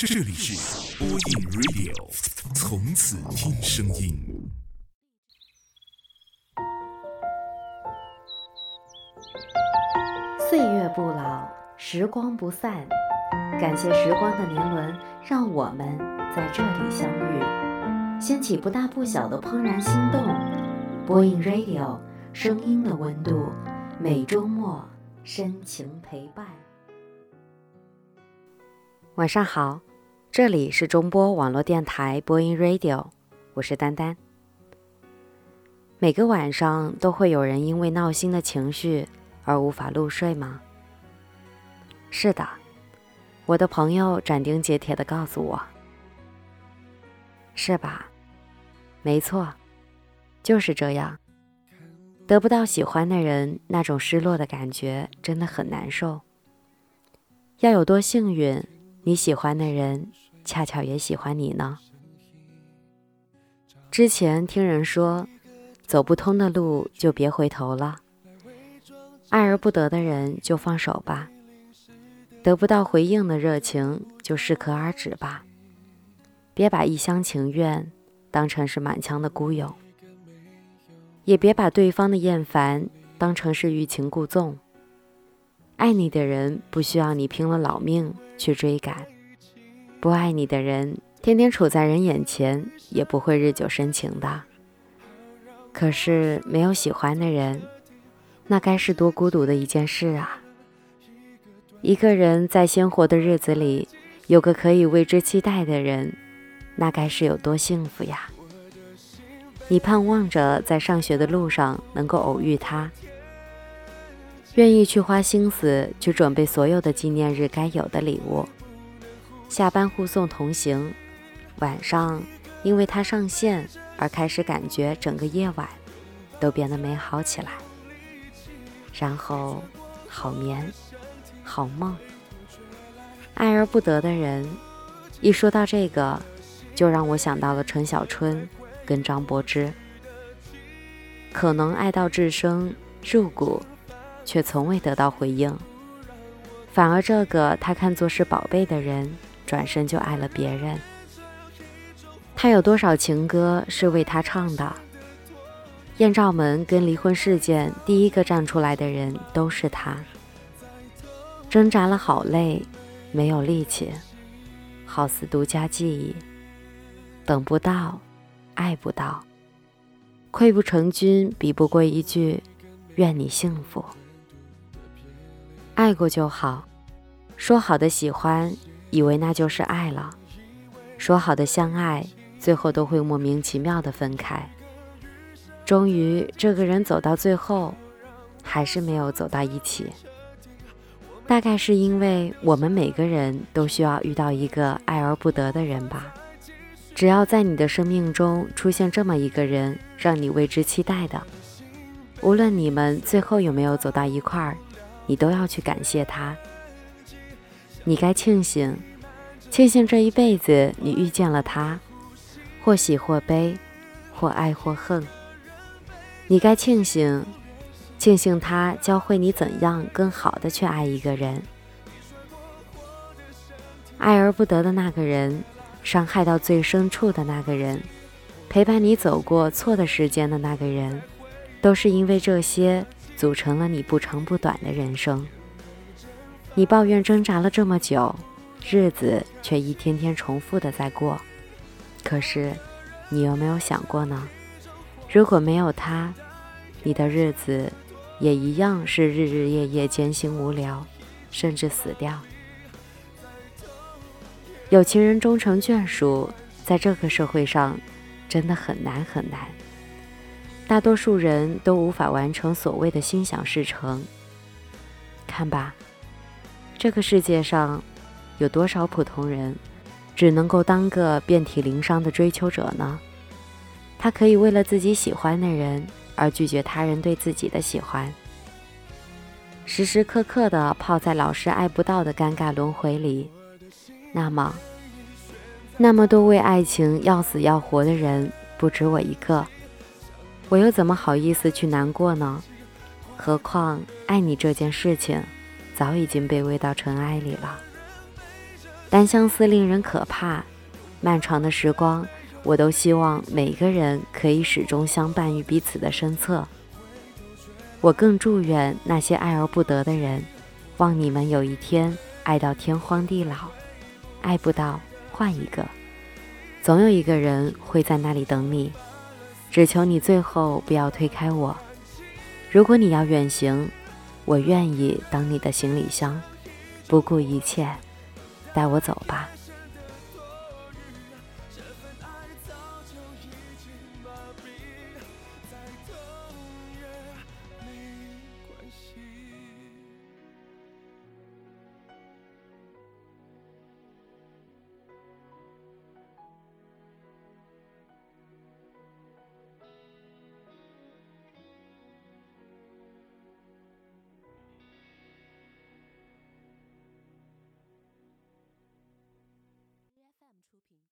这里是播音 Radio，从此听声音。岁月不老，时光不散。感谢时光的年轮，让我们在这里相遇，掀起不大不小的怦然心动。播音 Radio，声音的温度，每周末深情陪伴。晚上好。这里是中波网络电台播音 Radio，我是丹丹。每个晚上都会有人因为闹心的情绪而无法入睡吗？是的，我的朋友斩钉截铁的告诉我，是吧？没错，就是这样。得不到喜欢的人，那种失落的感觉真的很难受。要有多幸运，你喜欢的人。恰巧也喜欢你呢。之前听人说，走不通的路就别回头了，爱而不得的人就放手吧，得不到回应的热情就适可而止吧，别把一厢情愿当成是满腔的孤勇，也别把对方的厌烦当成是欲擒故纵。爱你的人不需要你拼了老命去追赶。不爱你的人，天天处在人眼前，也不会日久生情的。可是没有喜欢的人，那该是多孤独的一件事啊！一个人在鲜活的日子里，有个可以为之期待的人，那该是有多幸福呀！你盼望着在上学的路上能够偶遇他，愿意去花心思去准备所有的纪念日该有的礼物。下班护送同行，晚上因为他上线而开始感觉整个夜晚都变得美好起来。然后好眠，好梦。爱而不得的人，一说到这个，就让我想到了陈小春跟张柏芝。可能爱到至深入骨，却从未得到回应。反而这个他看作是宝贝的人。转身就爱了别人，他有多少情歌是为他唱的？艳照门跟离婚事件，第一个站出来的人都是他。挣扎了好累，没有力气，好似独家记忆。等不到，爱不到，溃不成军，比不过一句“愿你幸福”。爱过就好，说好的喜欢。以为那就是爱了，说好的相爱，最后都会莫名其妙的分开。终于，这个人走到最后，还是没有走到一起。大概是因为我们每个人都需要遇到一个爱而不得的人吧。只要在你的生命中出现这么一个人，让你为之期待的，无论你们最后有没有走到一块儿，你都要去感谢他。你该庆幸，庆幸这一辈子你遇见了他，或喜或悲，或爱或恨。你该庆幸，庆幸他教会你怎样更好的去爱一个人。爱而不得的那个人，伤害到最深处的那个人，陪伴你走过错的时间的那个人，都是因为这些组成了你不长不短的人生。你抱怨挣扎了这么久，日子却一天天重复的在过。可是，你有没有想过呢？如果没有他，你的日子也一样是日日夜夜艰辛无聊，甚至死掉。有情人终成眷属，在这个社会上，真的很难很难。大多数人都无法完成所谓的心想事成。看吧。这个世界上，有多少普通人，只能够当个遍体鳞伤的追求者呢？他可以为了自己喜欢的人而拒绝他人对自己的喜欢，时时刻刻的泡在老是爱不到的尴尬轮回里。那么，那么多为爱情要死要活的人不止我一个，我又怎么好意思去难过呢？何况爱你这件事情。早已经被喂到尘埃里了。单相思令人可怕，漫长的时光，我都希望每个人可以始终相伴于彼此的身侧。我更祝愿那些爱而不得的人，望你们有一天爱到天荒地老，爱不到换一个，总有一个人会在那里等你。只求你最后不要推开我。如果你要远行，我愿意当你的行李箱，不顾一切，带我走吧。